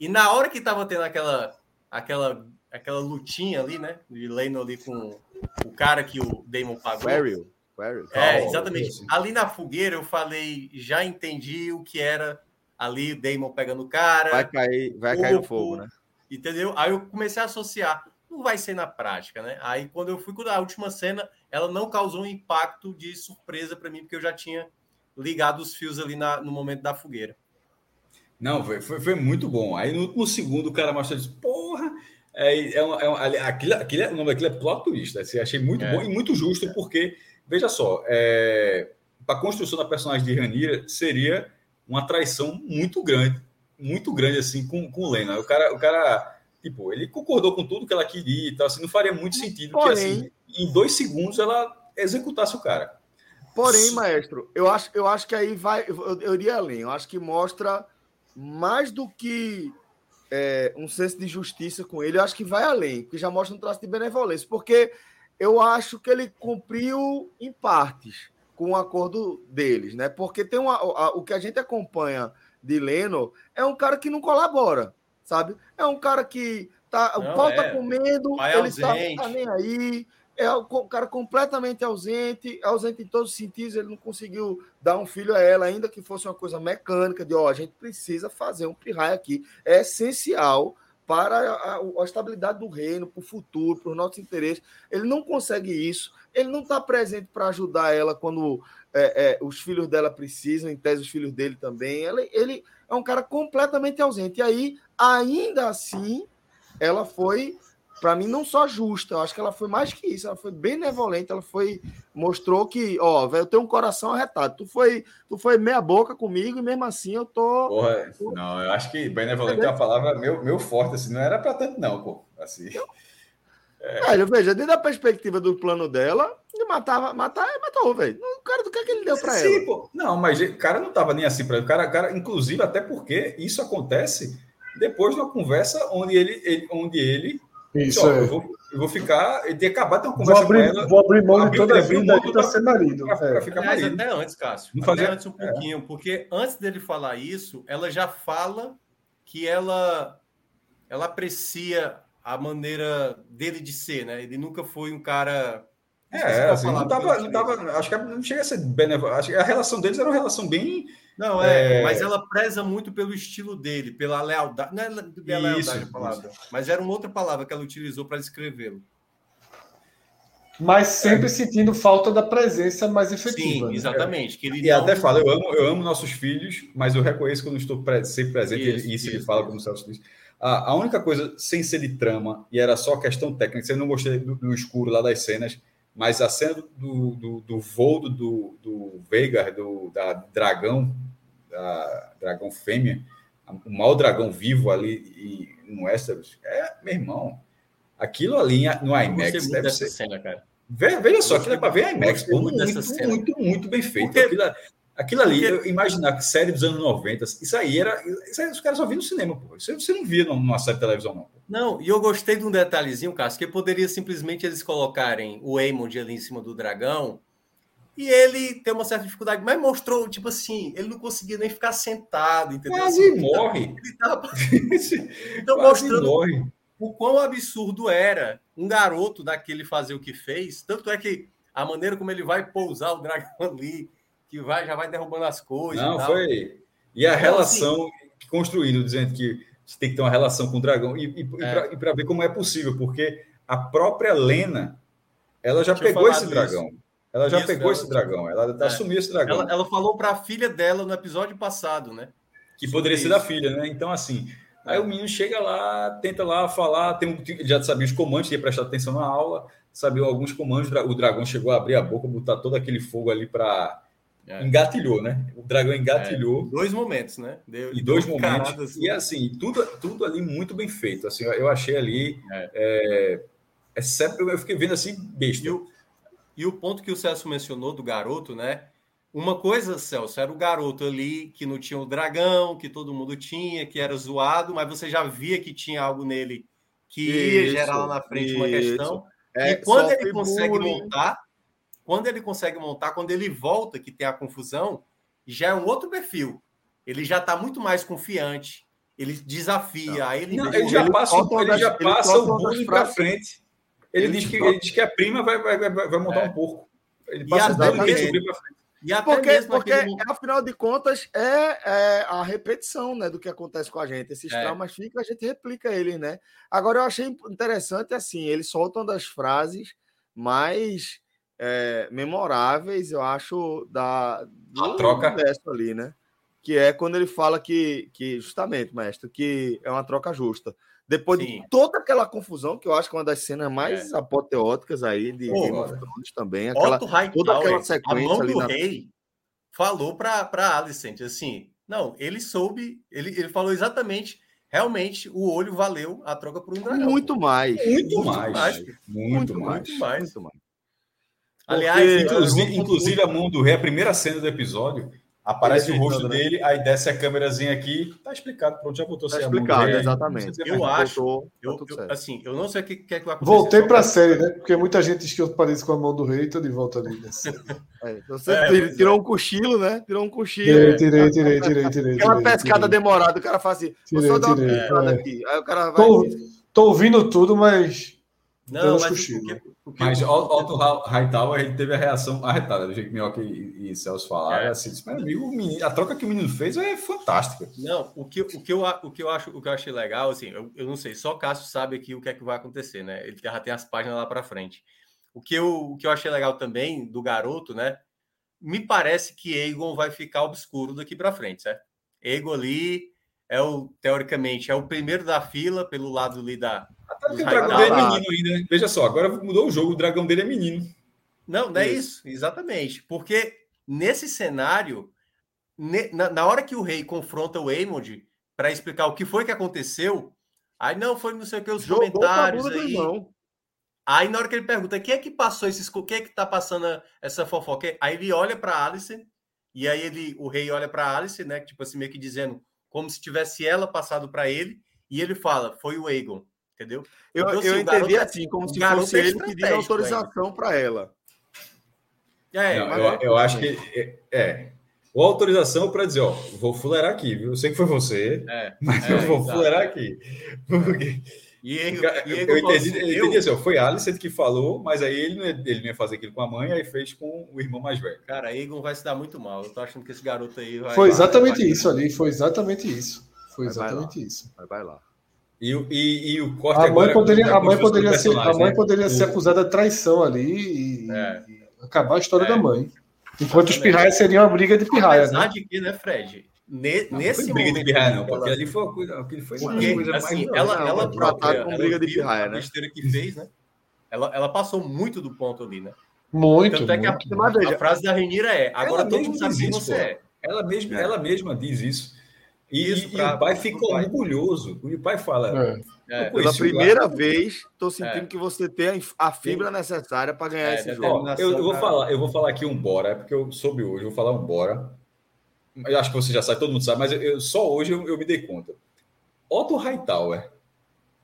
E na hora que estava tendo aquela, aquela, aquela lutinha ali, né? De Leno ali com o cara que o Damon pagou. Ariel. É, exatamente. Ali na fogueira eu falei, já entendi o que era ali o Damon pegando o cara. Vai cair, vai cair o fogo, né? Entendeu? Aí eu comecei a associar. Não vai ser na prática, né? Aí quando eu fui com a última cena, ela não causou um impacto de surpresa para mim, porque eu já tinha ligado os fios ali na, no momento da fogueira. Não, foi, foi, foi muito bom. Aí no último segundo o cara mostrou disse, porra, é, é, um, é um, aquilo, aquilo, o nome daquilo é plot twist. Assim, achei muito é. bom e muito justo, porque Veja só, é, a construção da personagem de Ranira seria uma traição muito grande, muito grande assim com, com o Lena. O cara, o cara, tipo, ele concordou com tudo que ela queria e tal, assim, não faria muito sentido Porém, que assim, em dois segundos ela executasse o cara. Porém, maestro, eu acho, eu acho que aí vai, eu, eu iria além. Eu acho que mostra mais do que é, um senso de justiça com ele. Eu acho que vai além, porque já mostra um traço de benevolência, porque eu acho que ele cumpriu em partes com o acordo deles, né? Porque tem uma, a, o que a gente acompanha de Leno é um cara que não colabora, sabe? É um cara que tá, não, o pau é. tá comendo, ele tá, tá, nem aí, é um cara completamente ausente, ausente em todos os sentidos, ele não conseguiu dar um filho a ela, ainda que fosse uma coisa mecânica, de ó, oh, a gente precisa fazer um pirraia aqui, é essencial para a, a, estabilidade do reino, para o futuro, para os nossos interesses. Ele não consegue isso. Ele não está presente para ajudar ela quando é, é, os filhos dela precisam, em tese os filhos dele também. Ele, ele é um cara completamente ausente. E aí, ainda assim, ela foi para mim, não só justa, eu acho que ela foi mais que isso, ela foi benevolente, ela foi, mostrou que, ó, velho, eu tenho um coração arretado, tu foi, tu foi meia boca comigo e mesmo assim eu tô... Porra, não, eu acho que benevolente é uma palavra meu, meu forte, assim, não era para tanto não, pô, assim... É. É, veja, desde a perspectiva do plano dela, ele matava, matar, matou, velho. O cara do que, é que ele deu para ela? Pô. Não, mas o cara não tava nem assim para ele. Cara, cara, inclusive, até porque isso acontece depois de uma conversa onde ele, ele onde ele isso, é. eu, vou, eu vou ficar. Tem acabado de uma conversa vou abrir, com ela. Vou abrir mão de toda a vida para ser marido. Pra, pra é. ficar marido. até antes, Cássio. Não até antes um pouquinho, é. porque antes dele falar isso, ela já fala que ela, ela aprecia a maneira dele de ser, né? Ele nunca foi um cara. É, assim, não tava, não tava, acho que não chega a ser benevolente. Acho que a relação deles era uma relação bem não, é, é, mas ela preza muito pelo estilo dele, pela lealdade. Não é lealdade isso, a palavra, isso. mas era uma outra palavra que ela utilizou para descrevê-lo. Mas sempre é. sentindo falta da presença mais efetiva. Sim, né? exatamente. Que ele e não... até fala, eu amo, eu amo nossos filhos, mas eu reconheço que eu não estou pre sempre presente, isso, e isso, ele fala como Celso diz. A, a, única coisa, sem ser de trama, e era só questão técnica, eu não gostei do, do escuro lá das cenas, mas a cena do, do, do voo do, do Veigar, do, da dragão, da dragão fêmea, o maior dragão vivo ali no Westeros, é, meu irmão, aquilo ali no IMAX deve ser... Cena, cara. Veja só, aquilo é para ver IMAX, pô, muito, muito, muito, muito, bem feito. Porque... Aquilo, aquilo ali, Porque... eu imaginar que série dos anos 90, isso aí era. Isso aí, os caras só viam no cinema, pô. Isso você não via numa série de televisão, não. Pô. Não, e eu gostei de um detalhezinho, Cássio, que poderia simplesmente eles colocarem o Aemond ali em cima do dragão e ele tem uma certa dificuldade, mas mostrou, tipo assim, ele não conseguia nem ficar sentado, entendeu? Quase assim, morre. Ele tava... então, Quase mostrando morre. o quão absurdo era um garoto daquele fazer o que fez. Tanto é que a maneira como ele vai pousar o dragão ali, que vai, já vai derrubando as coisas. Não, e foi. E a então, relação assim, construindo, dizendo que você tem que ter uma relação com o dragão, e, e, é. e para ver como é possível, porque a própria Lena, ela já pegou esse dragão. Isso. Ela já isso, pegou ela... esse dragão, ela é. assumiu esse dragão. Ela, ela falou para a filha dela no episódio passado, né? Que poderia ser da filha, né? Então, assim, aí o menino chega lá, tenta lá falar, tem um, já sabia os comandos, tinha prestado atenção na aula, sabia alguns comandos, o dragão chegou a abrir a boca, botar todo aquele fogo ali para. Engatilhou, né? O dragão engatilhou. É, dois momentos, né? Deu, em dois momentos. Assim. E assim, tudo, tudo ali muito bem feito. Assim, eu achei ali. É. É, exceto, eu fiquei vendo assim, besta. E o, e o ponto que o Celso mencionou do garoto, né? Uma coisa, Celso, era o garoto ali que não tinha o dragão, que todo mundo tinha, que era zoado, mas você já via que tinha algo nele que ia gerar lá na frente isso. uma questão. É, e quando ele consegue bullying. montar, quando ele consegue montar, quando ele volta, que tem a confusão, já é um outro perfil. Ele já está muito mais confiante. Ele desafia. Não. Aí ele, não, ele, já ele passa, ele já passa o bullying para frente. Ele, ele, diz que, ele diz que a prima vai, vai, vai, vai montar é. um porco. Ele passa o bullying subir para frente. E até porque, porque afinal de contas, é, é, a repetição né, do que acontece com a gente. Esses é. traumas ficam, a gente replica eles, né? Agora, eu achei interessante assim, eles soltam das frases mais é, memoráveis, eu acho, da do a troca ali, né? Que é quando ele fala que, que, justamente, mestre, que é uma troca justa. Depois Sim. de toda aquela confusão, que eu acho que é uma das cenas mais é. apoteóticas aí de Pô, Game of Thrones também. Aquela, toda aquela sequência ali. Na... Rei falou para Alicent assim: não, ele soube, ele, ele falou exatamente realmente o olho valeu a troca por um dragão. Muito mais. Muito, muito mais. mais. Muito, muito, mais. Muito mais. Muito mais. Aliás, inclusive, inclusive a mão do rei, a primeira cena do episódio, aparece o rosto né? dele, aí desce a câmerazinha aqui, tá explicado, pronto, já voltou tá explicado, rei, exatamente. Eu acho, eu, eu, assim, eu não sei o que, que, é que vai acontecer. Voltei para a série, né? Porque muita gente diz que eu pareço com a mão do rei, e tô de volta ali. Né? É, você é, tirou um cochilo, né? Tirou um cochilo. Tirei, tirei, tirei, tirei, tirei. Aquela tirei, pescada tirei. demorada, o cara faz assim, tirei, vou só dar uma pescada é. aqui. Aí o cara vai... Tô, tô ouvindo tudo, mas... Não, mas porque, porque Mas o Otto Hightower ele teve a reação arretada, do jeito que Minhoca e, e Celso falaram. É. Assim, mas, amigo, a troca que o menino fez é fantástica. Não, o que, o que, eu, o que eu acho, o que eu achei legal, assim, eu, eu não sei, só o Cássio sabe aqui o que é que vai acontecer, né? Ele já tem as páginas lá para frente. O que, eu, o que eu achei legal também do garoto, né? Me parece que Egon vai ficar obscuro daqui para frente, certo? Egon ali é o, teoricamente, é o primeiro da fila, pelo lado ali da, até porque o dragão dele é menino ainda. Né? Veja só, agora mudou o jogo, o dragão dele é menino. Não, não é isso, exatamente. Porque nesse cenário, na, hora que o rei confronta o Aemond para explicar o que foi que aconteceu, aí não foi não sei o que, os Jogou comentários aí. Aí na hora que ele pergunta quem é que passou esses, quem é que tá passando essa fofoca, aí ele olha para Alice e aí ele, o rei olha para Alice, né, tipo assim meio que dizendo como se tivesse ela passado para ele, e ele fala, foi o Aegon. Entendeu? Eu, então, eu assim, entendi assim, como se fosse ele pedindo autorização para ela. É, Não, eu, eu acho que é, é. Ou autorização para dizer, ó, vou fulerar aqui, viu? Eu sei que foi você, é, mas é, eu vou exato. fulerar aqui. Porque... E ele, e ele eu entendi, assim, eu entendi assim, ó, foi Alice que falou, mas aí ele não, ia, ele não ia fazer aquilo com a mãe, aí fez com o irmão mais velho. Cara, Egon vai se dar muito mal. Eu tô achando que esse garoto aí vai. Foi exatamente vai, isso vai, ali, foi exatamente isso. Foi exatamente isso. Vai, vai lá. E, e, e o corte a mãe poderia, a mãe poderia ser, a mãe né? poderia ser acusada de traição ali e, é. e acabar a história é. da mãe. Enquanto os pirraias seriam uma briga de pirraia. Apesar né? de que, né, Fred? Ne, não, nesse não briga de pirraia, não, porque ali foi uma coisa, aquilo foi porque, coisa assim, mais ela, ela própria, com briga de pirraia, né? besteira que fez, né? Ela, ela passou muito do ponto ali, né? Muito. Tanto é que a, a, frase da Renira é: agora ela todo mundo sabe quem você é. Ela mesma, é. ela mesma diz isso. E, isso pra, e o pai ficou pai. orgulhoso. O pai fala: é. é. Pela primeira vez, estou sentindo é. que você tem a fibra necessária para ganhar é, esse jogo. eu, eu, vou falar, eu vou falar aqui um bora, porque eu soube hoje, eu vou falar um bora. Eu acho que você já sabe, todo mundo sabe, mas eu, só hoje eu, eu, me dei conta. Otto Hightower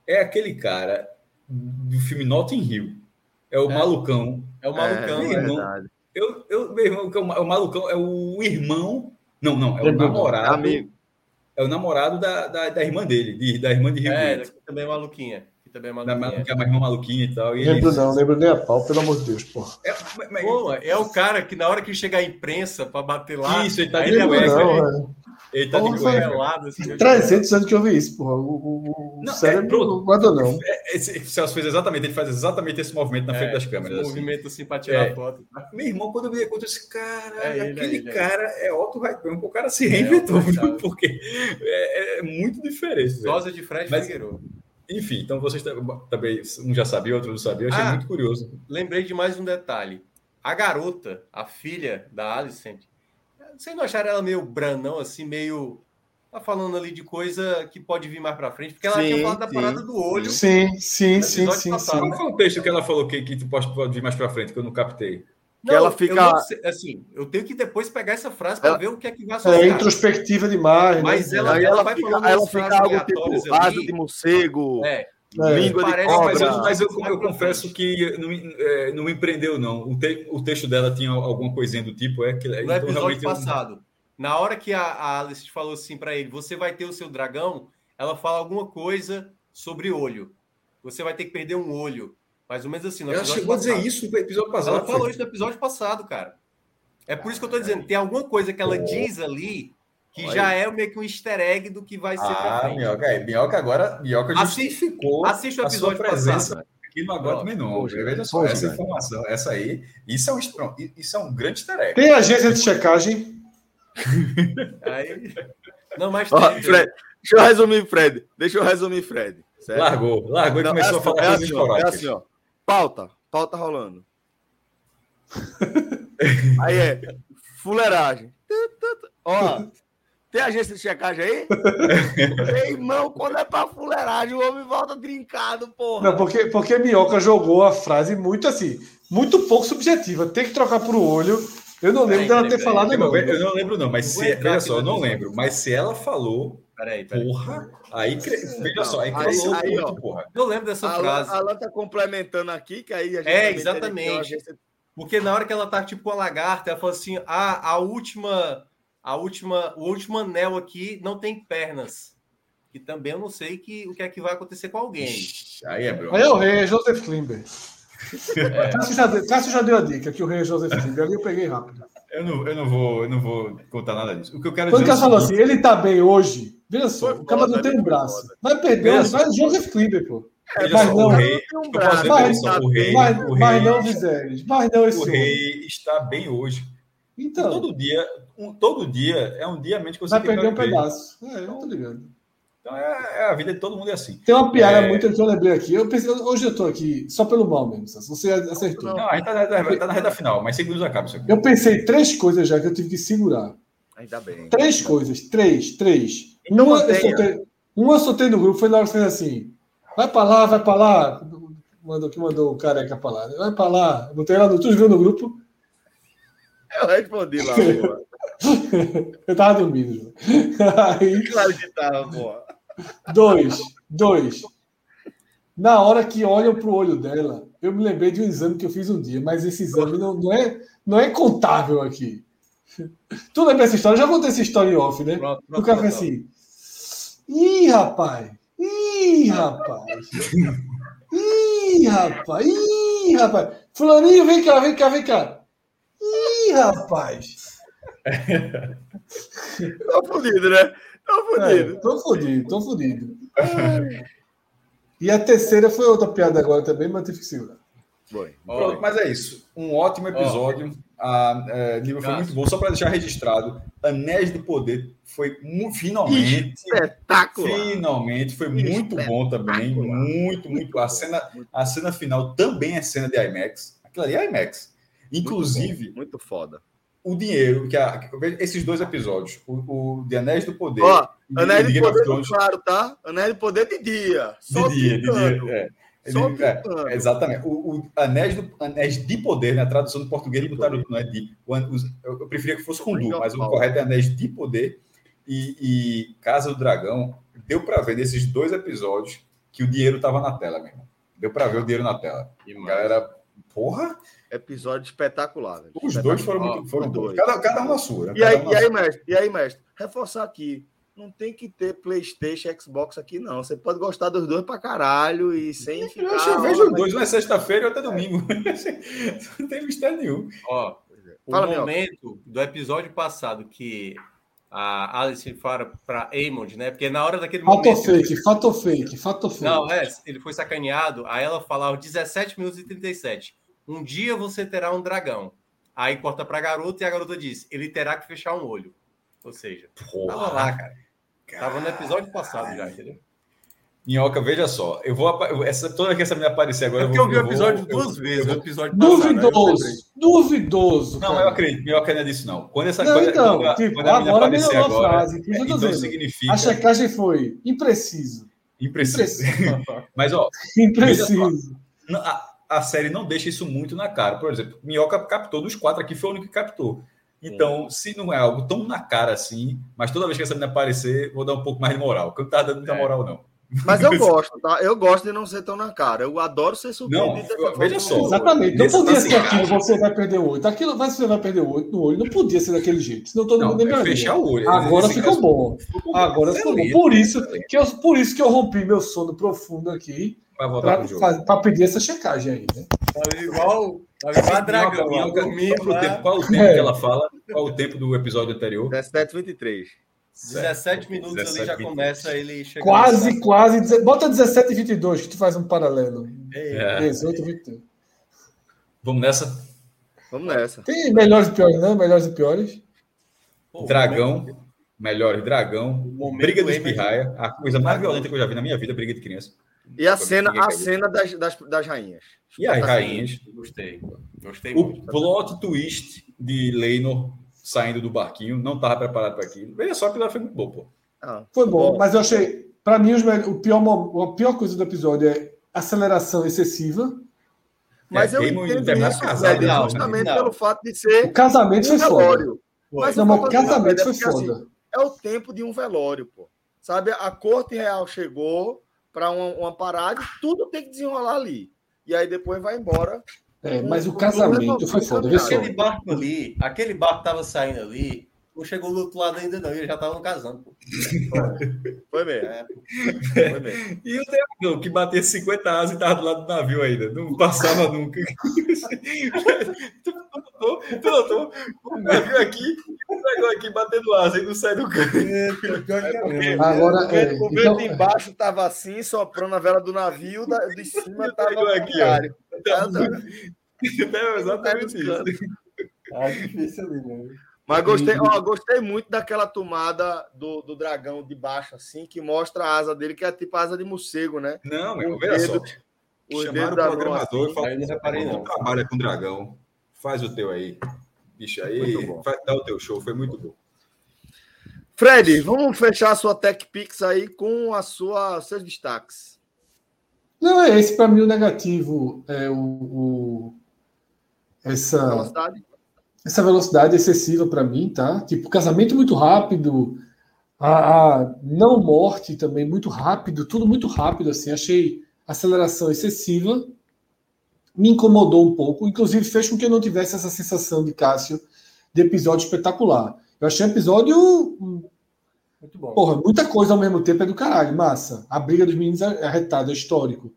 é aquele cara do filme Notting Hill. É o é. malucão. É o malucão, é, irmão. Eu, eu, meu irmão, o malucão é o irmão. Não, não, é o namorado. Amigo é o namorado da, da, da irmã dele, de, da irmã de Rio É, também é maluquinha. também é Da, maluquinha. que é mais irmã maluquinha e tal. E Lembro ele- não, lembro nem a pau, pelo amor de Deus, porra. É, mas- Pô, é o cara que na hora que chega a imprensa pra bater lá, Isso, ele tá aí de cueca, é não, ele- velho. Ele tá de Porra, cueca. pelado, assim, eu- 300 anos que eu vi isso, porra. O, o, o Não, é, cérebro pronto. não guarda não. É, Esse o Celso fez exatamente, ele faz exatamente esse movimento na É, frente das esse câmeras. assim. movimento assim pra tirar É. foto. Meu irmão, quando eu me dei conta, eu disse, cara, É ele, aquele é ele, é cara é Otto Raidman, o cara se É, reinventou, Raidman. porque é, é muito diferente. Dose de Fred Mas- Figueiredo. Enfim, então vocês tam- também, um já sabia, outro não sabia, eu achei Ah. muito curioso. Lembrei de mais um detalhe. A garota, a filha da Alicent, vocês não acharam ela meio branão, assim, meio. Tá falando ali de coisa que pode vir mais pra frente, porque ela Sim, tinha falado da sim. parada do olho. Sim, sim, sim, sim, passado, sim. Qual foi o texto que ela falou que, que tu pode, pode vir mais pra frente, que eu não captei? Que ela eu fica- não sei, assim, eu tenho que depois pegar essa frase para Ela- ver o que é que vai É associar. introspectiva demais, Mas né? ela- Aí ela, vai fica, falando ela fica algo aleatórias tipo ali. asa de morcego, É, É. língua de Parece- Mas, cobra. eu, mas eu, eu confesso que não, me- é, não me empreendeu, não. O, te- o texto dela tinha alguma coisinha do tipo, é que no então, episódio realmente, eu- passado, na hora que a, a Alice falou assim para ele, você vai ter o seu dragão, ela fala alguma coisa sobre olho. Você vai ter que perder um olho. Mais ou menos assim. No Ela chegou a dizer passado. isso no episódio passado. Ela falou foi. isso no episódio passado, cara. É por isso que eu tô dizendo, tem alguma coisa que ela diz ali que Olha já é meio que um easter egg do que vai ser Ah. Minhoca, é, Minhoca agora, Minhoca Assiste- justificou assiste o a sua episódio presença passado. aqui no Agora também não. poxa, Veja só, essa velho. informação, essa aí, isso é um, isso é um grande easter egg. Tem agência de checagem. Aí... Não, mas Ó, tem, Fred, deixa eu resumir, Fred. Deixa eu resumir, Fred. Certo? Largou, largou e Não, começou é a falar assim, é coisas assim, ó, é assim, ó. Pauta. Pauta rolando. Aí é. Fuleiragem. Ó. Tem agência de checagem aí? Meu irmão, quando é pra fuleiragem, o homem volta trincado, porra. Não, porque, porque Minhoca jogou a frase muito assim, muito pouco subjetiva. Tem que trocar por olho. Eu não lembro Peraí, dela ter peraí. falado, não. eu não lembro, não, mas se, aqui só, eu não lembro, mas se ela falou, Peraí, peraí. porra, aí, cre- veja só, aí aí- aí, ó. porra. Eu lembro dessa A frase. Alan, Alan tá complementando aqui, que aí a gente É, exatamente. Porque na hora que ela tá tipo a lagarta, ela fala assim: ah, a última, a última, o último anel aqui não tem pernas. Que também eu não sei que, o que é que vai acontecer com alguém. Ixi, Aí é, bro. Aí é o rei, é Joseph Klimber. Cássio, já Cássio já deu a dica que o rei é Joseph Klimber. Ali eu peguei rápido. Eu não, eu, não vou, eu não vou contar nada disso. O que eu quero Quando dizer. é Cássio o falou seguinte, assim, ele tá bem hoje. Veja só, o cara não tem um braço. Vai perder, Veja vai Joseph Klimber, pô. veja mas só, não, o rei, tem um braço, mas- isso, o rei, Mas, o mas rei, não, Viserys. Mas não esse o homem. rei está bem hoje. Então, Todo dia, um- todo dia é um dia a menos que você vai tem perder um para pedaço. É, eu tô ligado. Então é, é a vida de todo mundo é assim. Tem uma piada É. muito que eu lembrei aqui. Eu pensei, hoje eu tô aqui só pelo mal mesmo. Você acertou. Não. Não, a gente tá, na- tá na reta final, mas segundos acaba isso aqui. Eu pensei três coisas já que eu tive que segurar. Ainda bem. Três coisas, três, três. Então uma, eu soltei, uma eu soltei no grupo, foi na hora que fez assim: vai pra lá, vai pra lá. Mandou que mandou o careca pra lá. Vai pra lá. Eu Botei lá. Tu viu no grupo? Eu respondi lá, porra. Eu tava dormindo. Aí, Claro que tava, porra. dois, dois. Na hora que olham pro olho dela, eu me lembrei de um exame que eu fiz um dia, mas esse exame não, não, é, não é contável aqui. Tu lembra essa história? Eu já contei essa história em off, né? Pronto, O cara pronto. assim. Ih, rapaz! Ih, rapaz! Ih, rapaz! Ih, rapaz! Fulaninho, vem cá, vem cá, vem cá! Ih, rapaz! Tô fudido, né? Tô É, fudido. tô fodido, tô fodido. E a terceira foi outra piada agora também, mas eu tive que segurar. Foi. Pronto, mas é isso. Um ótimo episódio. A, é, nível foi muito bom. Só para deixar registrado, Anéis do Poder foi finalmente. Espetacular. Finalmente, foi muito bom também. Muito, muito. A cena, a cena final também é cena de IMAX. Aquilo ali é IMAX. Inclusive, Muito, muito foda. o dinheiro, que a, esses dois episódios, o, o de Anéis do Poder Ó, e Anéis of poder, Thrones, claro, tá? Anéis de poder de dia. Só de dia, de dia. É. Ele- é, exatamente. O, o Anéis, do, Anéis de Poder, na tradução do português, botaram, não é de. o os- eu, preferia que fosse com Du, Legal, mas o correto é Anéis de Poder e, e Casa do Dragão. Deu para ver nesses dois episódios que o dinheiro estava na tela, meu irmão. Deu para ver o dinheiro na tela. Demais. Galera, porra, Episódio espetacular. velho. os dois foram Espetacular. muito. Foram dois. Cada, cada um na sua. né? E aí, um e aí, sua. mestre? E aí, mestre? Reforçar aqui. não tem que ter PlayStation, Xbox aqui, não. Você pode gostar dos dois pra caralho e sem ficar. Eu, acho, eu vejo os dois, um é sexta-feira e outro é domingo. não tem mistério nenhum. Ó, o Fala, momento do episódio passado que a Alice fala para Amond, né? Porque na hora daquele fato momento. Fake, fato fake, fato fake. Não, é, ele foi sacaneado. Aí ela falava 17 minutos e 37. Um dia você terá um dragão. Aí corta pra garota e a garota diz: ele terá que fechar um olho. Ou seja, Porra. tava lá, cara. Tava no episódio passado já, entendeu? Minhoca, veja só, eu vou essa toda vez que essa menina aparecer agora. É porque eu, vi o episódio vou, duas eu, vezes. O episódio duvidoso, passado, duvidoso. Não, eu acredito, Minhoca não é disso, não. Quando essa não, quando, então, quando, tipo, quando a agora aparecer agora, frase, é, então dizendo. significa. A checagem foi impreciso. Impreciso. impreciso. Mas, ó. Impreciso. Só, a, a, série não deixa isso muito na cara. Por exemplo, Minhoca captou dos quatro aqui, foi o único que captou. Então, se não é algo tão na cara assim, mas toda vez que essa menina aparecer, vou dar um pouco mais de moral. Porque eu não tá dando muita é. moral, não. Mas eu gosto, tá? Eu gosto de não ser tão na cara. Eu adoro ser surpreendido. Não, veja só. Exatamente. Não podia ser aquilo, você vai perder o olho. Aquilo você vai perder o olho no olho. Não podia ser daquele jeito. Senão todo mundo é fechar o olho. Agora ficou bom. Agora ficou bom. Por isso, que eu, por isso que eu rompi meu sono profundo aqui. Para pedir essa checagem aí, né? Igual. Igual dragão. Qual o tempo que ela fala? Qual o tempo do episódio anterior? 17, 23. 17 minutos 17, ali já 20. começa ele chegando. Quase, quase. Bota 17 e 22 que tu faz um paralelo. É. 18 e 22. Vamos nessa? Vamos nessa. Tem melhores e piores, não? Melhores e piores? Pô, dragão. Momento... Melhores, dragão. Briga dos pirraia. A coisa mais violenta que eu já vi na minha vida, briga de criança. E a cena, a cena das, das, das rainhas. E as rainhas. Gostei. Gostei o muito. plot twist de Leinor saindo do barquinho, não estava preparado para aquilo. Veja só que ela foi muito bom, pô. Ah, foi bom, bom, mas eu achei, para mim, o pior, a pior coisa do episódio é aceleração excessiva. Mas é, eu entendo isso, casado, Fred, justamente não. pelo fato de ser. O casamento um foi velório. foda. Mas não, mas o casamento foi foda. Assim, é o tempo de um velório, pô. Sabe, a corte real chegou para uma, uma parada e tudo tem que desenrolar ali. E aí depois vai embora é, mas o casamento foi foda. Aquele barco ali, aquele barco tava saindo ali, não chegou do outro lado ainda, não. Eles já estavam casando. Pô. Foi mesmo. É. Foi mesmo. E o dragão que bateu 50 asas e estava do lado do navio ainda. Não passava nunca. tu notou? Tu notou? O navio aqui, o dragão aqui batendo asa e não sai do canto. É, é Agora, é, o vento então... embaixo estava assim, soprando a vela do navio, da, de cima estava aqui, ó. É, exatamente isso. Ah, difícil ali, né? Mas gostei, ó, gostei muito daquela tomada do, do dragão de baixo, assim, que mostra a asa dele, que é tipo a asa de morcego, né? Não, meu, veja só. O Chamaram o programador e falaram: não. Trabalha com dragão, faz o teu aí. Bicho, aí, faz, dá o teu show, foi muito bom. Fred, vamos fechar a sua Tech Pix aí com a sua, seus destaques. Não, é esse para mim o negativo. É o, o essa. Velocidade? Essa velocidade excessiva para mim, tá? Tipo, casamento muito rápido, a, a, não morte também muito rápido, tudo muito rápido, assim. Achei aceleração excessiva, me incomodou um pouco, inclusive fez com que eu não tivesse essa sensação de Cássio de episódio espetacular. Eu achei um episódio. Muito bom. Porra, muita coisa ao mesmo tempo é do caralho, massa. A briga dos meninos é arretada, é histórico.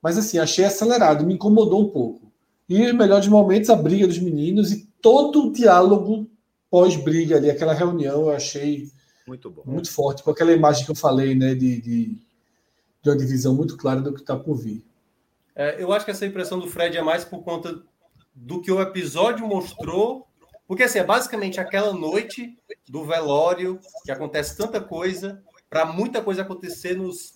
Mas assim, achei acelerado, me incomodou um pouco. E os melhores momentos, a briga dos meninos e todo o diálogo pós-briga ali, aquela reunião, eu achei muito, bom. muito forte, com aquela imagem que eu falei, né, de, de, de uma divisão muito clara do que está por vir. É, eu acho que essa impressão do Fred é mais por conta do que o episódio mostrou, porque assim, é basicamente aquela noite do velório, que acontece tanta coisa, para muita coisa acontecer nos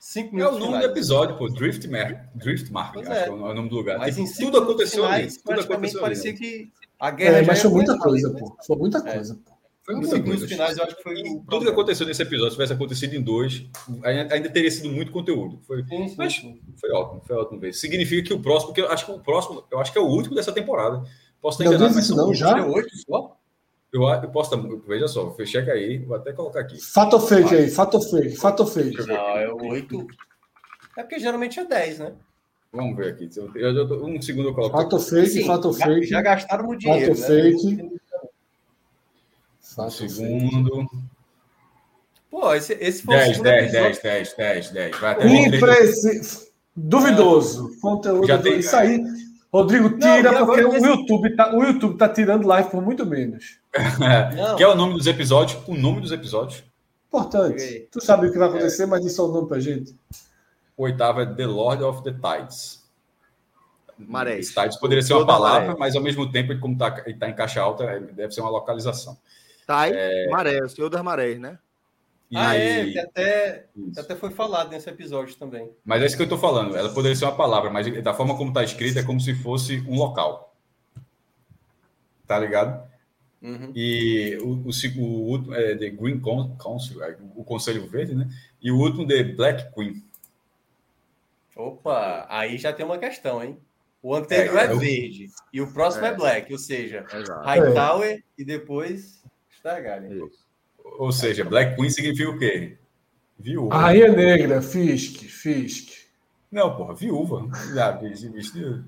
cinco minutos. É o nome finais. do episódio, pô, Drift Mark, Drift Mark, acho é. que é o nome do lugar. Mas em tudo aconteceu finais, ali, tudo aconteceu parecia ali. que a guerra é, mas foi muita coisa, pô. Foi muita é. coisa, pô. Foi muita coisa. finais, eu acho que foi Tudo que aconteceu nesse episódio, se tivesse acontecido em dois, ainda teria sido muito conteúdo. Foi, sim, sim, mas foi ótimo, foi ótimo ver. Significa que o próximo, porque eu acho que o próximo, eu acho que é o último dessa temporada. Posso estar enganado, mas não, já? oito só? Eu, eu posso estar. Veja só, checa aí, vou até colocar aqui. Fato fake aí, fato fake, fato fake. Não, é oito. É porque geralmente é dez, né? Vamos ver aqui. Eu, eu, um segundo eu coloco. Fato fake, Sim, fato já, fake. Já gastaram o dinheiro. Fato né? fake. Fato um segundo. Fake. Pô, esse, esse foi 10, 10, 10, 10, 10, 10. Vai até Impressi... Duvidoso. Conteúdo. Já tem- Isso aí. Rodrigo, Não, tira, agora porque o YouTube, tá, o YouTube tá tirando live por muito menos. Não. Que é o nome dos episódios? O nome dos episódios. Importante. Tu sabe o que vai acontecer, mas diz só o nome pra gente. O oitavo é The Lord of the Tides. Marés. Tides poderia ser uma palavra, maré. mas ao mesmo tempo, como está tá em caixa alta, é- deve ser uma localização. Tai, Maré, o senhor das marés, né? E- Ah, é, que até, que até foi falado nesse episódio também. Mas é isso que eu estou falando. Ela poderia ser uma palavra, mas da forma como está escrita, é como se fosse um local. Tá ligado? Uhum. E o, o, o último é The Green Council, é, o Conselho Verde, né? E o último The Black Queen. Opa, aí já tem uma questão, hein? O anterior É, é, eu- verde e o próximo é, É. black, ou seja, Exato. Hightower e depois Stargaryen. Isso. Ou seja, Black Queen significa o quê? Viúva. A Rainha Negra, Fisk, Fisk. Não, porra, viúva. Já, esse vestido.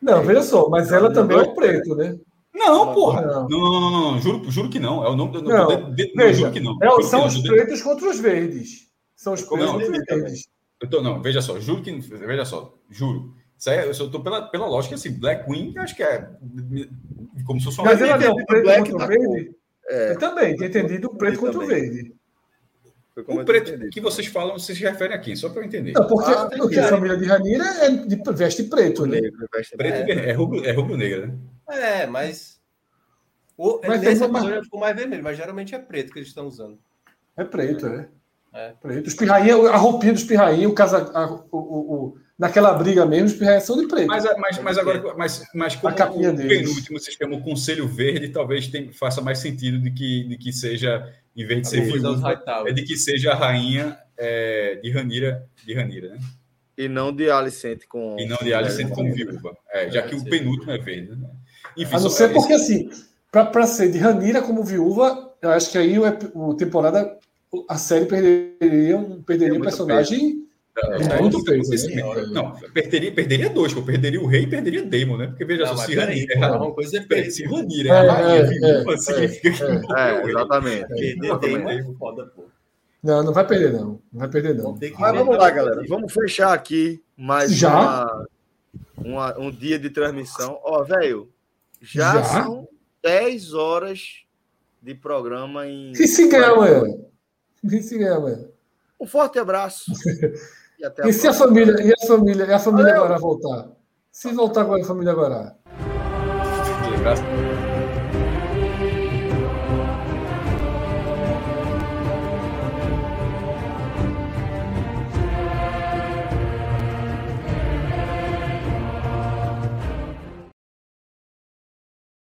Não, veja só, mas ela também é o preto, né? Não, porra. Não. Não, não, não, Juro, juro que não. É o nome do. Não, não, Veja, juro que não. é, são que os pretos contra os verdes. São os pretos Não, contra os verdes. Eu tô, não, veja só, juro que. Veja só, juro. Isso aí, eu só tô pela, pela lógica assim, Black Queen, acho que é como se fosse uma. Mas ela não, entendido preto black contra o da verde. É, Eu também, tinha entendido o preto contra o verde. O preto entendi. que vocês falam, vocês se referem aqui, só para eu entender. Não, porque, Ah, porque a família de Ranira é de veste preto, né? Negro, veste Preto vermelho, é rubro, é rubro-negra, né? É, mas. O, Mas nesse tem uma- episódio ficou mais vermelho, mas geralmente é preto que eles estão usando. É preto, é. É. Preto. Os pirrainha, a roupinha dos pirrainha, o casa, a- o, o, o- naquela briga mesmo, os pirrainha são de preto. Mas, mas, mas agora, mas, mas como A capinha o deles. penúltimo se chama o Conselho Verde, talvez tem, faça mais sentido de que, de que seja, em vez de ser usar os viúva, é de que seja a rainha é, de Ranira, de Ranira, né? E não de Alicente com. E não de Alicent como com- viúva. É, já que o penúltimo é verde. Né? Enfim, a não ser porque, assim, para ser de Ranira como viúva, eu acho que aí o, o temporada, a série perderia um, perderia É um personagem. É, É muito é, peso, né? Não, perderia, perderia dois, pô. Perderia o rei e perderia Daemon, né? Porque veja Não, só, Ranira, pô, uma coisa é preto. se Ranira É, é é, é, significa que é. É, rei. exatamente. Perder. Damon é foda, pô. Não, não vai perder, não. Não vai perder, não. Mas vamos lá, galera. Vamos fechar aqui mais Já? uma, uma- um dia de transmissão. Ó, velho, já, Já? são 10 horas de programa em. E se ganhar amanhã? E se amanhã? Um forte abraço. E até a E se a família, e a família, e a família Valeu. agora voltar? Se voltar agora a família agora? Lembrar-